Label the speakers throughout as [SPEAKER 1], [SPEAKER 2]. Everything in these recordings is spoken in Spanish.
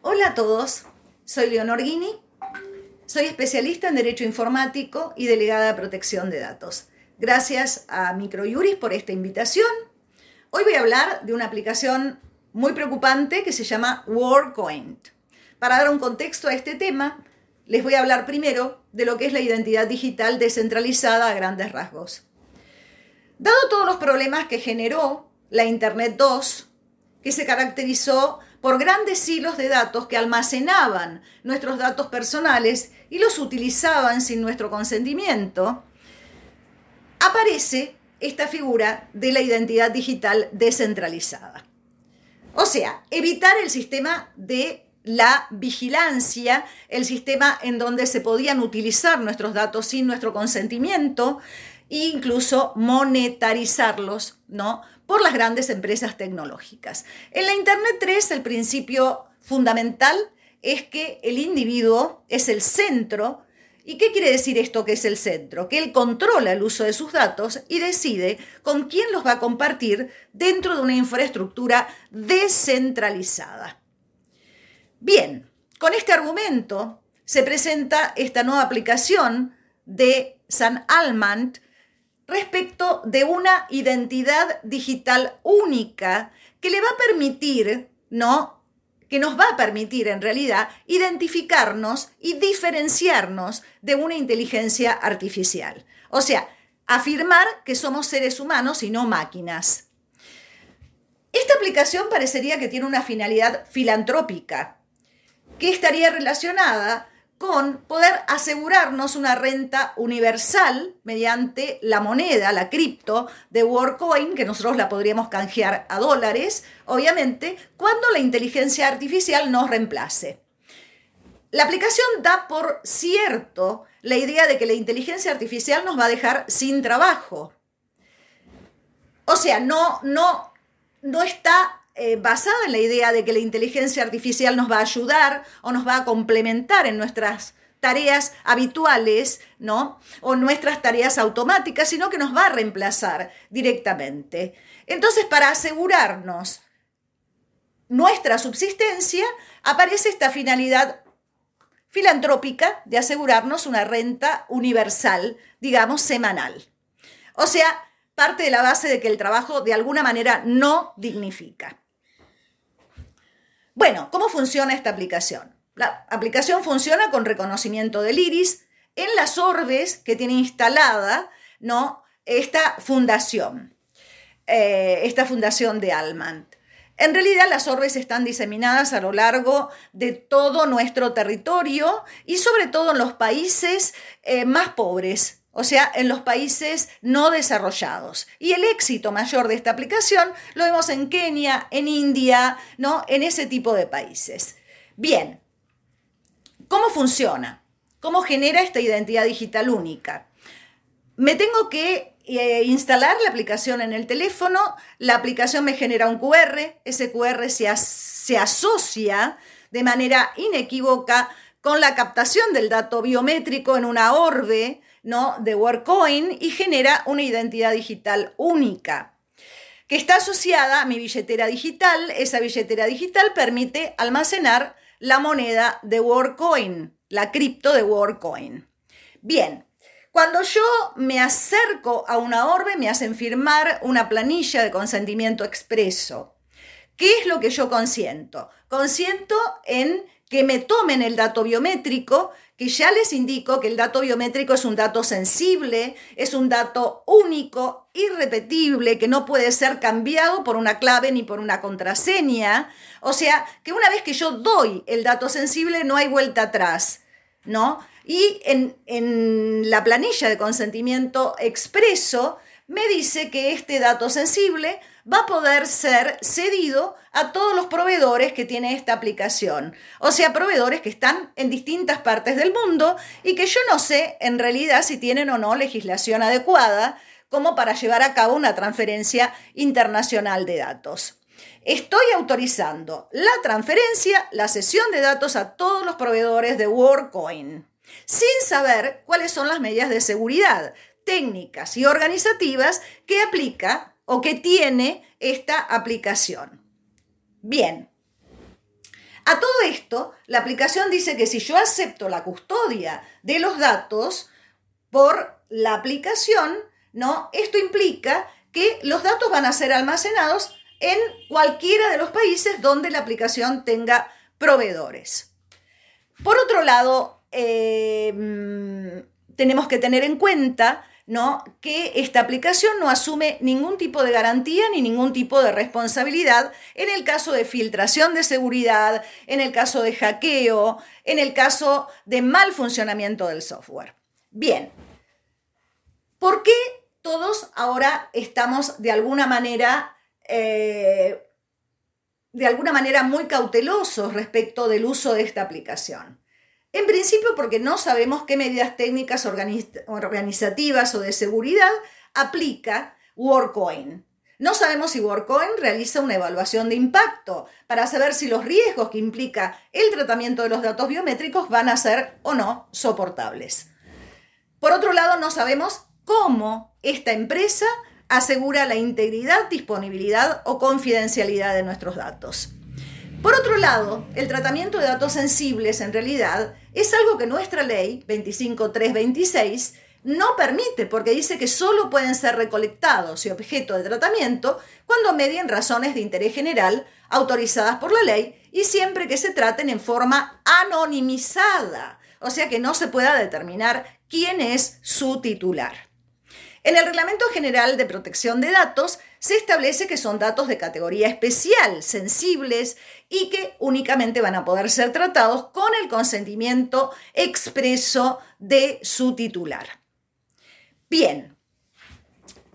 [SPEAKER 1] Hola a todos, soy Leonor Guini, soy especialista en Derecho Informático y delegada de Protección de Datos. Gracias a Microjuris por esta invitación. Hoy voy a hablar de una aplicación muy preocupante que se llama WorldCoin. Para dar un contexto a este tema, les voy a hablar primero de lo que es la identidad digital descentralizada a grandes rasgos. Dado todos los problemas que generó la Internet 2, que se caracterizó por grandes hilos de datos que almacenaban nuestros datos personales y los utilizaban sin nuestro consentimiento, aparece esta figura de la identidad digital descentralizada. O sea, evitar el sistema de la vigilancia, el sistema en donde se podían utilizar nuestros datos sin nuestro consentimiento e incluso monetarizarlos, ¿no? por las grandes empresas tecnológicas. En la Internet 3 el principio fundamental es que el individuo es el centro. ¿Y qué quiere decir esto que es el centro? Que él controla el uso de sus datos y decide con quién los va a compartir dentro de una infraestructura descentralizada. Bien, con este argumento se presenta esta nueva aplicación de San Alman respecto de una identidad digital única que le va a permitir, ¿no? Que nos va a permitir en realidad identificarnos y diferenciarnos de una inteligencia artificial. O sea, afirmar que somos seres humanos y no máquinas. Esta aplicación parecería que tiene una finalidad filantrópica, que estaría relacionada con poder asegurarnos una renta universal mediante la moneda, la cripto de WorldCoin, que nosotros la podríamos canjear a dólares, obviamente, cuando la inteligencia artificial nos reemplace. La aplicación da por cierto la idea de que la inteligencia artificial nos va a dejar sin trabajo. O sea, no, no, no está eh, basada en la idea de que la inteligencia artificial nos va a ayudar o nos va a complementar en nuestras tareas habituales, ¿no? O nuestras tareas automáticas, sino que nos va a reemplazar directamente. Entonces, para asegurarnos nuestra subsistencia, aparece esta finalidad filantrópica de asegurarnos una renta universal, digamos, semanal. O sea, parte de la base de que el trabajo de alguna manera no dignifica. Bueno, ¿cómo funciona esta aplicación? La aplicación funciona con reconocimiento del iris en las orbes que tiene instalada ¿no? esta fundación, eh, esta fundación de Almant. En realidad las orbes están diseminadas a lo largo de todo nuestro territorio y sobre todo en los países eh, más pobres, o sea, en los países no desarrollados. Y el éxito mayor de esta aplicación lo vemos en Kenia, en India, ¿no? En ese tipo de países. Bien, ¿cómo funciona? ¿Cómo genera esta identidad digital única? Me tengo que eh, instalar la aplicación en el teléfono, la aplicación me genera un QR, ese QR se, se asocia de manera inequívoca con la captación del dato biométrico en una orbe ¿no? de WorldCoin y genera una identidad digital única que está asociada a mi billetera digital. Esa billetera digital permite almacenar la moneda de WorldCoin, la cripto de WorldCoin. Bien, cuando yo me acerco a una orbe, me hacen firmar una planilla de consentimiento expreso. ¿Qué es lo que yo consiento? Consiento en que me tomen el dato biométrico, que ya les indico que el dato biométrico es un dato sensible, es un dato único, irrepetible, que no puede ser cambiado por una clave ni por una contraseña. O sea, que una vez que yo doy el dato sensible no hay vuelta atrás, ¿no? Y en, en la planilla de consentimiento expreso me dice que este dato sensible va a poder ser cedido a todos los proveedores que tiene esta aplicación. O sea, proveedores que están en distintas partes del mundo y que yo no sé en realidad si tienen o no legislación adecuada como para llevar a cabo una transferencia internacional de datos. Estoy autorizando la transferencia, la cesión de datos a todos los proveedores de WorldCoin, sin saber cuáles son las medidas de seguridad técnicas y organizativas que aplica o que tiene esta aplicación. Bien, A todo esto, la aplicación dice que si yo acepto la custodia de los datos por la aplicación, ¿no? Esto implica que los datos van a ser almacenados en cualquiera de los países donde la aplicación tenga proveedores. Por otro lado, eh, mm, tenemos que tener en cuenta ¿no? que esta aplicación no asume ningún tipo de garantía ni ningún tipo de responsabilidad en el caso de filtración de seguridad, en el caso de hackeo, en el caso de mal funcionamiento del software. Bien, ¿por qué todos ahora estamos de alguna manera... Eh, de alguna manera muy cautelosos respecto del uso de esta aplicación. En principio porque no sabemos qué medidas técnicas organizativas o de seguridad aplica WorkCoin. No sabemos si WorkCoin realiza una evaluación de impacto para saber si los riesgos que implica el tratamiento de los datos biométricos van a ser o no soportables. Por otro lado, no sabemos cómo esta empresa asegura la integridad, disponibilidad o confidencialidad de nuestros datos. Por otro lado, el tratamiento de datos sensibles en realidad es algo que nuestra ley 25326 no permite porque dice que solo pueden ser recolectados y objeto de tratamiento cuando medien razones de interés general autorizadas por la ley y siempre que se traten en forma anonimizada, o sea que no se pueda determinar quién es su titular. En el Reglamento General de Protección de Datos se establece que son datos de categoría especial, sensibles y que únicamente van a poder ser tratados con el consentimiento expreso de su titular. Bien,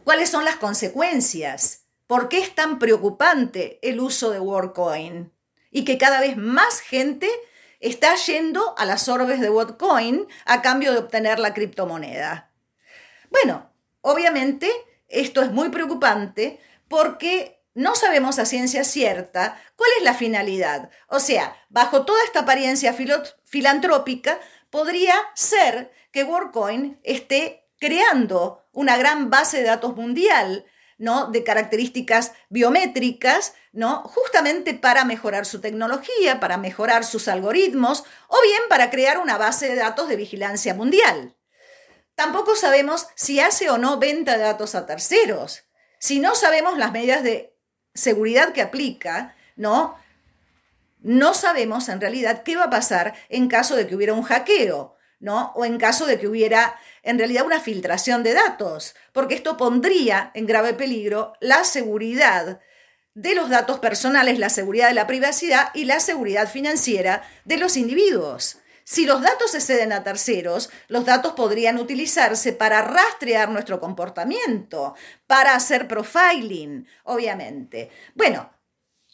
[SPEAKER 1] ¿cuáles son las consecuencias? ¿Por qué es tan preocupante el uso de WorkCoin? Y que cada vez más gente está yendo a las orbes de WorkCoin a cambio de obtener la criptomoneda. Bueno, Obviamente, esto es muy preocupante porque no sabemos a ciencia cierta cuál es la finalidad. O sea, bajo toda esta apariencia filantrópica, podría ser que WorkCoin esté creando una gran base de datos mundial, ¿no? de características biométricas, ¿no? justamente para mejorar su tecnología, para mejorar sus algoritmos o bien para crear una base de datos de vigilancia mundial. Tampoco sabemos si hace o no venta de datos a terceros. Si no sabemos las medidas de seguridad que aplica, ¿no? No sabemos en realidad qué va a pasar en caso de que hubiera un hackeo, ¿no? O en caso de que hubiera en realidad una filtración de datos, porque esto pondría en grave peligro la seguridad de los datos personales, la seguridad de la privacidad y la seguridad financiera de los individuos. Si los datos se ceden a terceros, los datos podrían utilizarse para rastrear nuestro comportamiento, para hacer profiling, obviamente. Bueno,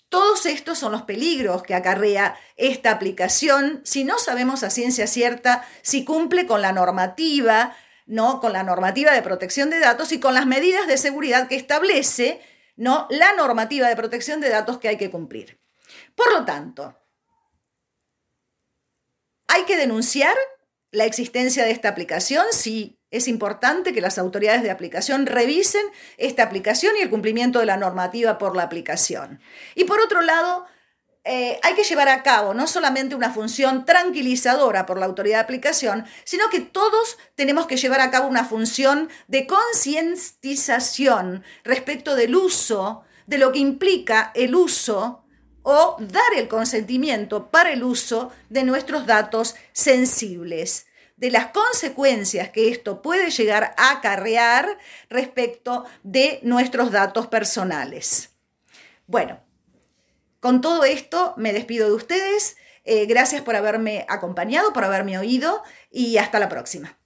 [SPEAKER 1] todos estos son los peligros que acarrea esta aplicación si no sabemos a ciencia cierta si cumple con la normativa, ¿no? Con la normativa de protección de datos y con las medidas de seguridad que establece, ¿no? La normativa de protección de datos que hay que cumplir. Por lo tanto, hay que denunciar la existencia de esta aplicación, sí, es importante que las autoridades de aplicación revisen esta aplicación y el cumplimiento de la normativa por la aplicación. Y por otro lado, eh, hay que llevar a cabo no solamente una función tranquilizadora por la autoridad de aplicación, sino que todos tenemos que llevar a cabo una función de concientización respecto del uso, de lo que implica el uso o dar el consentimiento para el uso de nuestros datos sensibles, de las consecuencias que esto puede llegar a acarrear respecto de nuestros datos personales. Bueno, con todo esto me despido de ustedes. Eh, gracias por haberme acompañado, por haberme oído y hasta la próxima.